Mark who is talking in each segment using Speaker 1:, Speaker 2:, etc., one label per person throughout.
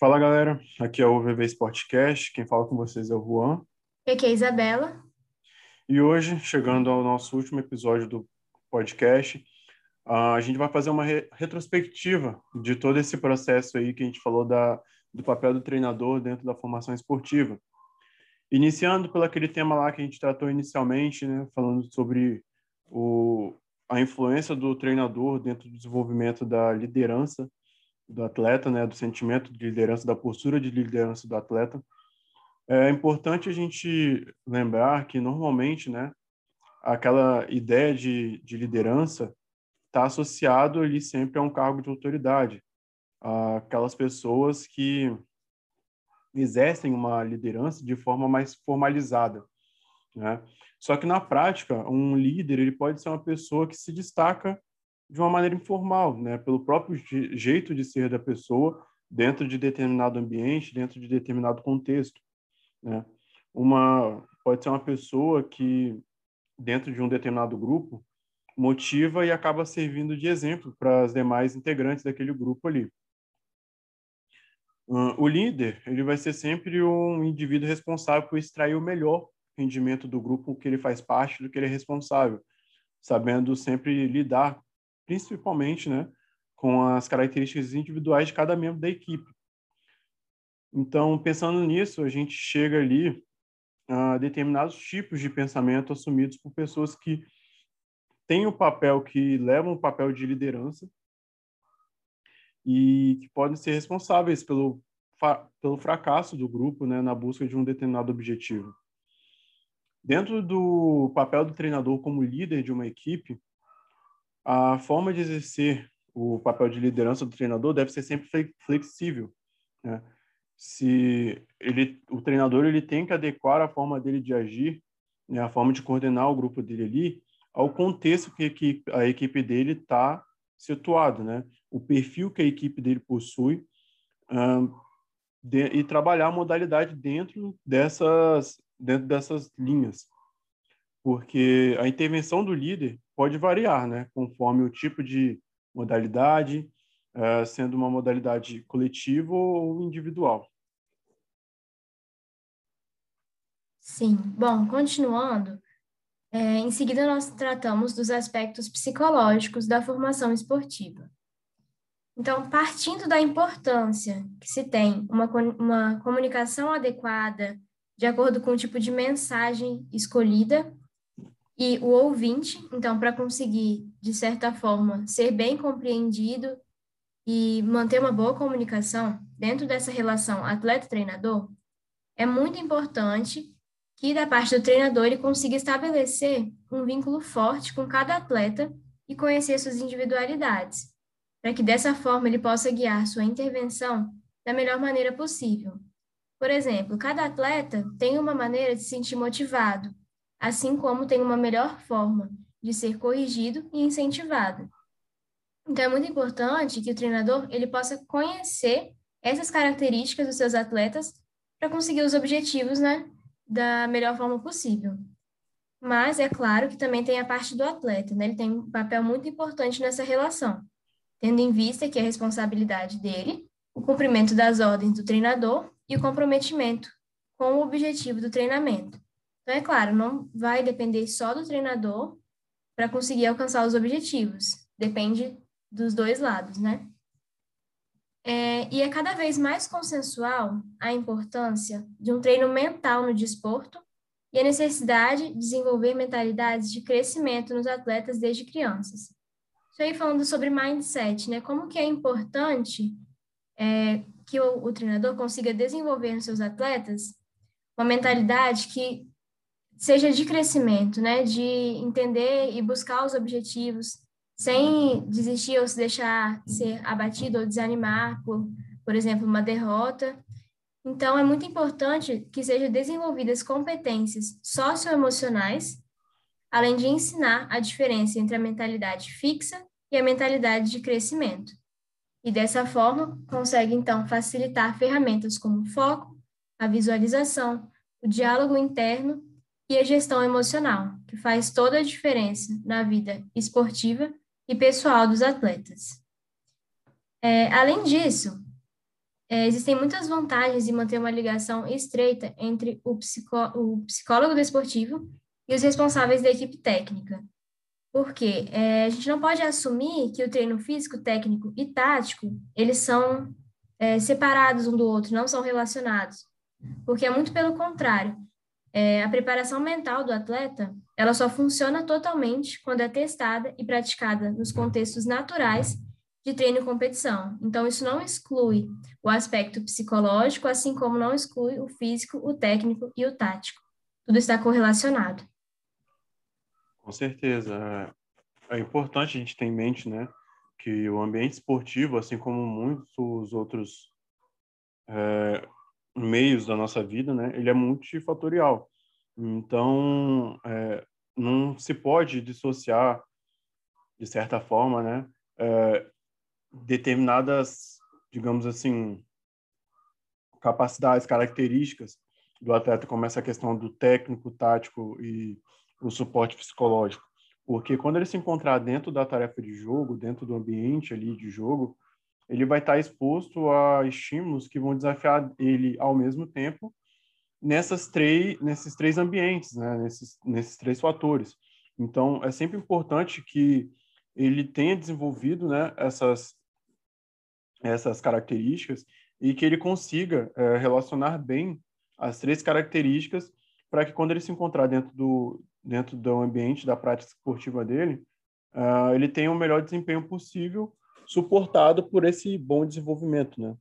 Speaker 1: Fala galera, aqui é o VV Sportcast, quem fala com vocês é o Juan.
Speaker 2: E aqui é a Isabela.
Speaker 1: E hoje, chegando ao nosso último episódio do podcast, a gente vai fazer uma re retrospectiva de todo esse processo aí que a gente falou da, do papel do treinador dentro da formação esportiva. Iniciando pelo aquele tema lá que a gente tratou inicialmente, né, falando sobre o, a influência do treinador dentro do desenvolvimento da liderança do atleta, né, do sentimento de liderança, da postura de liderança do atleta. É importante a gente lembrar que normalmente, né, aquela ideia de, de liderança está associado ali sempre a um cargo de autoridade, aquelas pessoas que exercem uma liderança de forma mais formalizada, né? Só que na prática, um líder ele pode ser uma pessoa que se destaca de uma maneira informal, né? Pelo próprio jeito de ser da pessoa dentro de determinado ambiente, dentro de determinado contexto, né? Uma pode ser uma pessoa que dentro de um determinado grupo motiva e acaba servindo de exemplo para as demais integrantes daquele grupo ali. o líder, ele vai ser sempre um indivíduo responsável por extrair o melhor rendimento do grupo que ele faz parte, do que ele é responsável, sabendo sempre lidar, principalmente, né, com as características individuais de cada membro da equipe. Então, pensando nisso, a gente chega ali a determinados tipos de pensamento assumidos por pessoas que têm o papel, que levam o papel de liderança e que podem ser responsáveis pelo, pelo fracasso do grupo né, na busca de um determinado objetivo. Dentro do papel do treinador como líder de uma equipe, a forma de exercer o papel de liderança do treinador deve ser sempre flexível. Né? Se ele, o treinador ele tem que adequar a forma dele de agir, né, a forma de coordenar o grupo dele ali, ao contexto que, que a equipe dele está situado, né? O perfil que a equipe dele possui de, e trabalhar a modalidade dentro dessas dentro dessas linhas, porque a intervenção do líder pode variar, né? Conforme o tipo de modalidade, uh, sendo uma modalidade coletiva ou individual.
Speaker 2: Sim. Bom, continuando, é, em seguida, nós tratamos dos aspectos psicológicos da formação esportiva. Então, partindo da importância que se tem uma, uma comunicação adequada, de acordo com o tipo de mensagem escolhida, e o ouvinte, então, para conseguir, de certa forma, ser bem compreendido e manter uma boa comunicação dentro dessa relação atleta-treinador, é muito importante que da parte do treinador ele consiga estabelecer um vínculo forte com cada atleta e conhecer suas individualidades, para que dessa forma ele possa guiar sua intervenção da melhor maneira possível. Por exemplo, cada atleta tem uma maneira de se sentir motivado, assim como tem uma melhor forma de ser corrigido e incentivado. Então é muito importante que o treinador ele possa conhecer essas características dos seus atletas para conseguir os objetivos, né, da melhor forma possível. Mas é claro que também tem a parte do atleta, né? Ele tem um papel muito importante nessa relação, tendo em vista que é a responsabilidade dele, o cumprimento das ordens do treinador e o comprometimento com o objetivo do treinamento. Então, é claro, não vai depender só do treinador para conseguir alcançar os objetivos. Depende dos dois lados, né? É, e é cada vez mais consensual a importância de um treino mental no desporto e a necessidade de desenvolver mentalidades de crescimento nos atletas desde crianças. Isso aí falando sobre mindset, né? Como que é importante é, que o, o treinador consiga desenvolver nos seus atletas uma mentalidade que seja de crescimento, né? De entender e buscar os objetivos, sem desistir ou se deixar ser abatido ou desanimar por, por exemplo, uma derrota. Então, é muito importante que sejam desenvolvidas competências socioemocionais, além de ensinar a diferença entre a mentalidade fixa e a mentalidade de crescimento. E dessa forma, consegue então facilitar ferramentas como o foco, a visualização, o diálogo interno e a gestão emocional, que faz toda a diferença na vida esportiva e pessoal dos atletas. É, além disso, é, existem muitas vantagens em manter uma ligação estreita entre o, psicó o psicólogo desportivo e os responsáveis da equipe técnica. Porque é, a gente não pode assumir que o treino físico, técnico e tático, eles são é, separados um do outro, não são relacionados. Porque é muito pelo contrário. É, a preparação mental do atleta, ela só funciona totalmente quando é testada e praticada nos contextos naturais de treino e competição. Então, isso não exclui o aspecto psicológico, assim como não exclui o físico, o técnico e o tático. Tudo está correlacionado.
Speaker 1: Com certeza. É, é importante a gente ter em mente, né, que o ambiente esportivo, assim como muitos outros é, meios da nossa vida, né, ele é multifatorial. Então, é, não se pode dissociar, de certa forma, né, é, determinadas, digamos assim, capacidades, características do atleta, como essa questão do técnico, tático e o suporte psicológico. Porque quando ele se encontrar dentro da tarefa de jogo, dentro do ambiente ali de jogo, ele vai estar exposto a estímulos que vão desafiar ele ao mesmo tempo nessas três, nesses três ambientes, né? nesses, nesses três fatores. Então, é sempre importante que ele tenha desenvolvido né, essas, essas características e que ele consiga é, relacionar bem as três características para que quando ele se encontrar dentro do, dentro do ambiente da prática esportiva dele, uh, ele tenha o melhor desempenho possível, suportado por esse bom desenvolvimento, né?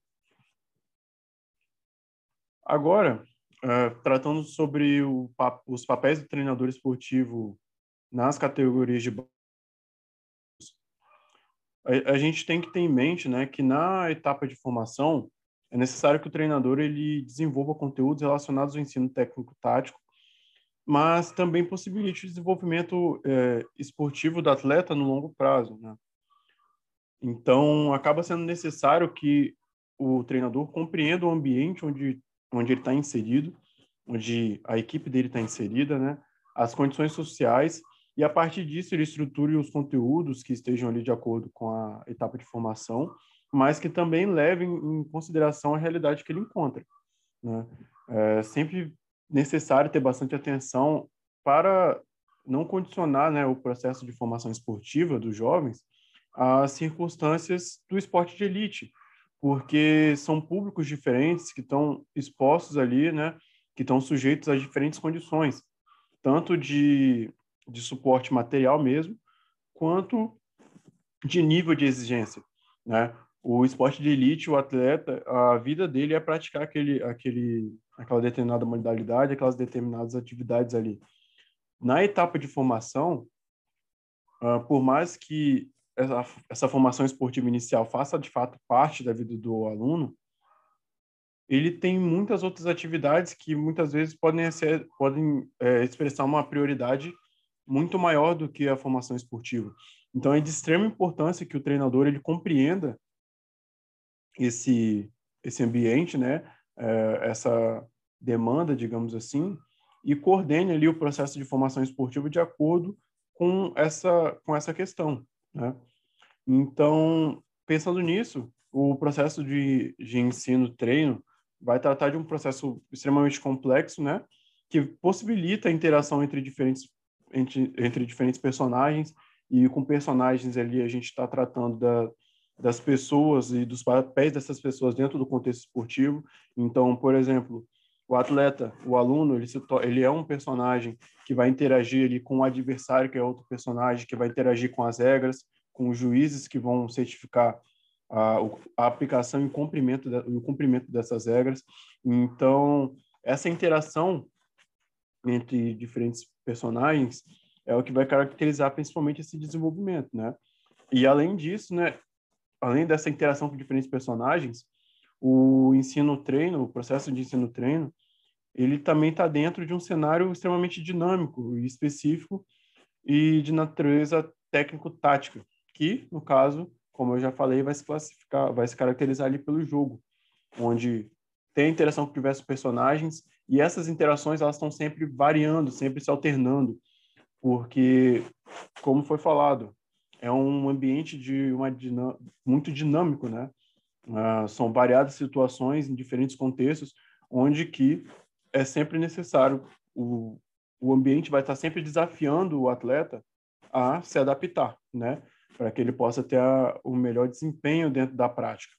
Speaker 1: Agora, uh, tratando sobre o, os papéis do treinador esportivo nas categorias de a, a gente tem que ter em mente, né, que na etapa de formação é necessário que o treinador ele desenvolva conteúdos relacionados ao ensino técnico-tático, mas também possibilite o desenvolvimento é, esportivo do atleta no longo prazo. Né? Então, acaba sendo necessário que o treinador compreenda o ambiente onde, onde ele está inserido, onde a equipe dele está inserida, né? as condições sociais, e a partir disso ele estruture os conteúdos que estejam ali de acordo com a etapa de formação mas que também levem em consideração a realidade que ele encontra. Né? É sempre necessário ter bastante atenção para não condicionar né, o processo de formação esportiva dos jovens às circunstâncias do esporte de elite, porque são públicos diferentes que estão expostos ali, né, que estão sujeitos a diferentes condições, tanto de, de suporte material mesmo, quanto de nível de exigência. Né? o esporte de elite, o atleta, a vida dele é praticar aquele, aquele, aquela determinada modalidade, aquelas determinadas atividades ali. Na etapa de formação, uh, por mais que essa, essa formação esportiva inicial faça de fato parte da vida do aluno, ele tem muitas outras atividades que muitas vezes podem, ser, podem é, expressar uma prioridade muito maior do que a formação esportiva. Então é de extrema importância que o treinador ele compreenda esse esse ambiente, né, é, essa demanda, digamos assim, e coordene ali o processo de formação esportiva de acordo com essa com essa questão, né? Então, pensando nisso, o processo de, de ensino-treino vai tratar de um processo extremamente complexo, né? Que possibilita a interação entre diferentes entre, entre diferentes personagens e com personagens ali a gente está tratando da, das pessoas e dos papéis dessas pessoas dentro do contexto esportivo. Então, por exemplo, o atleta, o aluno, ele, se ele é um personagem que vai interagir ali com o adversário, que é outro personagem, que vai interagir com as regras, com os juízes que vão certificar a, a aplicação e cumprimento, de, o cumprimento dessas regras. Então, essa interação entre diferentes personagens é o que vai caracterizar principalmente esse desenvolvimento, né? E além disso, né, além dessa interação com diferentes personagens, o ensino-treino, o processo de ensino-treino, ele também está dentro de um cenário extremamente dinâmico e específico e de natureza técnico-tática, que, no caso, como eu já falei, vai se classificar, vai se caracterizar ali pelo jogo, onde tem interação com diversos personagens e essas interações elas estão sempre variando, sempre se alternando, porque, como foi falado, é um ambiente de uma muito dinâmico, né? Uh, são variadas situações em diferentes contextos, onde que é sempre necessário o, o ambiente vai estar sempre desafiando o atleta a se adaptar, né? Para que ele possa ter a, o melhor desempenho dentro da prática.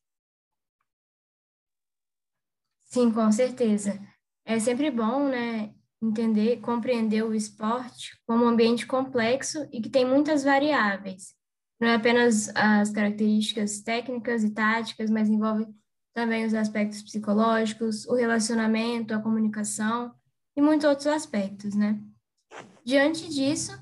Speaker 2: Sim, com certeza. É sempre bom, né, entender, compreender o esporte como um ambiente complexo e que tem muitas variáveis. Não é apenas as características técnicas e táticas, mas envolve também os aspectos psicológicos, o relacionamento, a comunicação e muitos outros aspectos, né? Diante disso,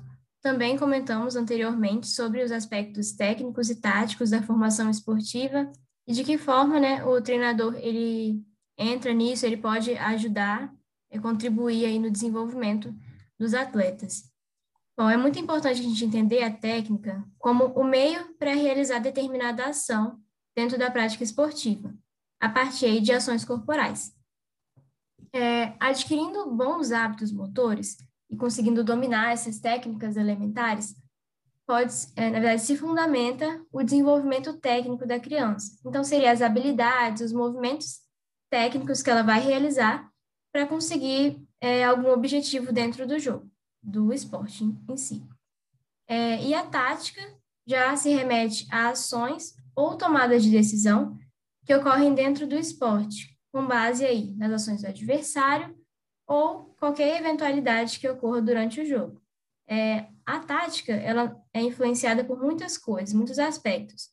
Speaker 2: também comentamos anteriormente sobre os aspectos técnicos e táticos da formação esportiva e de que forma, né, o treinador ele entra nisso, ele pode ajudar e contribuir aí no desenvolvimento dos atletas. Bom, é muito importante a gente entender a técnica como o meio para realizar determinada ação dentro da prática esportiva, a partir de ações corporais. É, adquirindo bons hábitos motores e conseguindo dominar essas técnicas elementares, pode, é, na verdade, se fundamenta o desenvolvimento técnico da criança. Então, seriam as habilidades, os movimentos técnicos que ela vai realizar para conseguir é, algum objetivo dentro do jogo, do esporte em, si. É, e a tática já se remete a ações ou tomadas de decisão que ocorrem dentro do esporte, com base aí nas ações do adversário ou qualquer eventualidade que ocorra durante o jogo. É, a tática ela é influenciada por muitas coisas, muitos aspectos.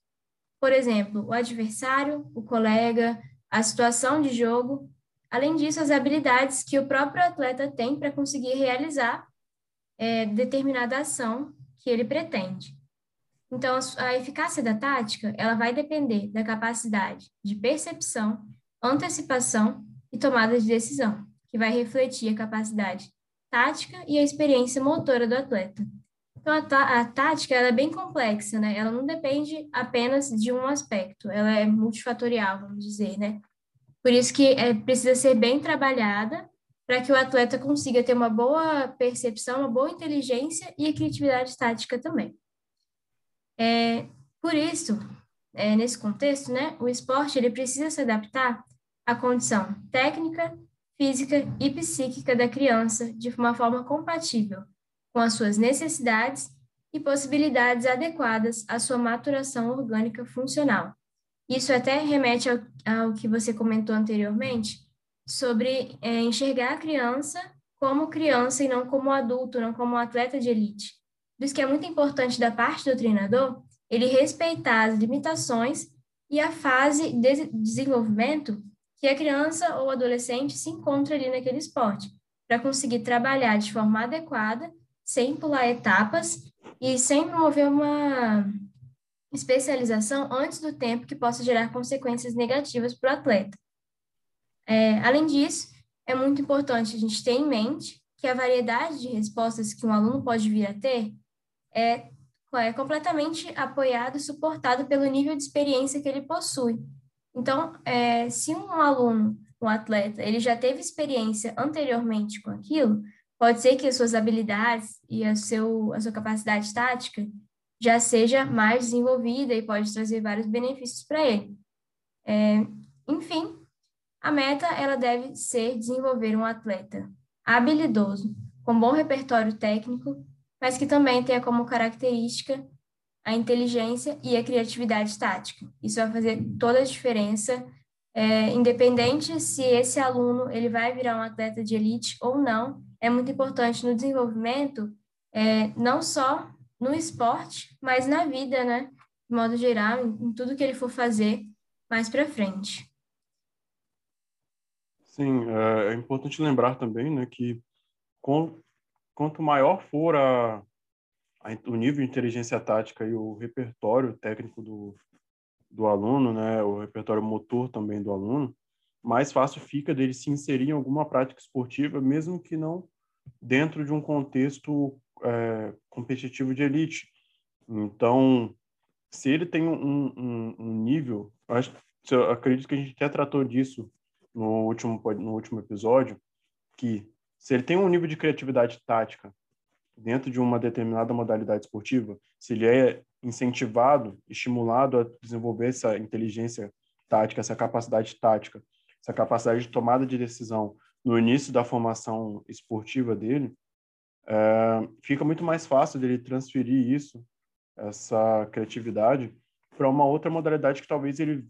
Speaker 2: Por exemplo, o adversário, o colega, a situação de jogo, além disso, as habilidades que o próprio atleta tem para conseguir realizar é, determinada ação que ele pretende. Então, a eficácia da tática, ela vai depender da capacidade de percepção, antecipação e tomada de decisão, que vai refletir a capacidade tática e a experiência motora do atleta. Então, a, a tática é bem complexa, né? Ela não depende apenas de um aspecto, ela é multifatorial, vamos dizer, né? Por isso que é, precisa ser bem trabalhada para que o atleta consiga ter uma boa percepção, uma boa inteligência e a criatividade tática também. É, por isso, é, nesse contexto, né, o esporte ele precisa se adaptar à condição técnica, física e psíquica da criança de uma forma compatível com as suas necessidades e possibilidades adequadas à sua maturação orgânica funcional. Isso até remete ao, ao que você comentou anteriormente, sobre é, enxergar a criança como criança e não como adulto, não como atleta de elite. Por isso que é muito importante da parte do treinador ele respeitar as limitações e a fase de desenvolvimento que a criança ou adolescente se encontra ali naquele esporte, para conseguir trabalhar de forma adequada sem pular etapas e sem promover uma especialização antes do tempo que possa gerar consequências negativas para o atleta. É, além disso, é muito importante a gente ter em mente que a variedade de respostas que um aluno pode vir a ter é, é completamente apoiado e suportado pelo nível de experiência que ele possui. Então, é, se um aluno, um atleta, ele já teve experiência anteriormente com aquilo, pode ser que as suas habilidades e a, seu, a sua capacidade tática já seja mais desenvolvida e pode trazer vários benefícios para ele. É, enfim, a meta ela deve ser desenvolver um atleta habilidoso, com bom repertório técnico, mas que também tenha como característica a inteligência e a criatividade tática. Isso vai fazer toda a diferença, é, independente se esse aluno ele vai virar um atleta de elite ou não, é muito importante no desenvolvimento, é, não só no esporte, mas na vida, né? De modo geral, em, tudo que ele for fazer mais para frente.
Speaker 1: Sim, é, é importante lembrar também, né, que quanto maior for a, o nível de inteligência tática e o repertório técnico do, do aluno, né, o repertório motor também do aluno, mais fácil fica dele se inserir em alguma prática esportiva, mesmo que não dentro de um contexto é, competitivo de elite. Então, se ele tem um, um, um nível, acho, eu acredito que a gente até tratou disso no último, no último episódio, que se ele tem um nível de criatividade tática dentro de uma determinada modalidade esportiva, se ele é incentivado, estimulado a desenvolver essa inteligência tática, essa capacidade tática, essa capacidade de tomada de decisão no início da formação esportiva dele, é, fica muito mais fácil dele transferir isso, essa criatividade, para uma outra modalidade que talvez ele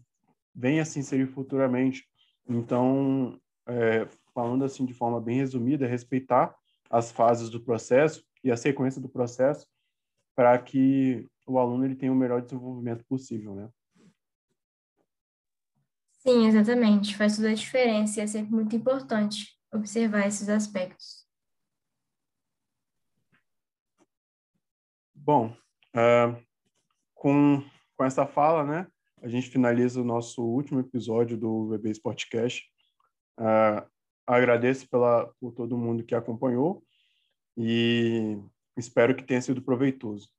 Speaker 1: venha a se inserir futuramente. Então, é, falando assim de forma bem resumida, respeitar as fases do processo e a sequência do processo para que o aluno ele tenha o melhor desenvolvimento possível, né?
Speaker 2: Sim, exatamente. Faz toda a diferença e é sempre muito importante observar esses aspectos.
Speaker 1: Bom, uh, com, com essa fala, né, a gente finaliza o nosso último episódio do VB Sportcast. Uh, agradeço pela, por todo mundo que acompanhou e espero que tenha sido proveitoso.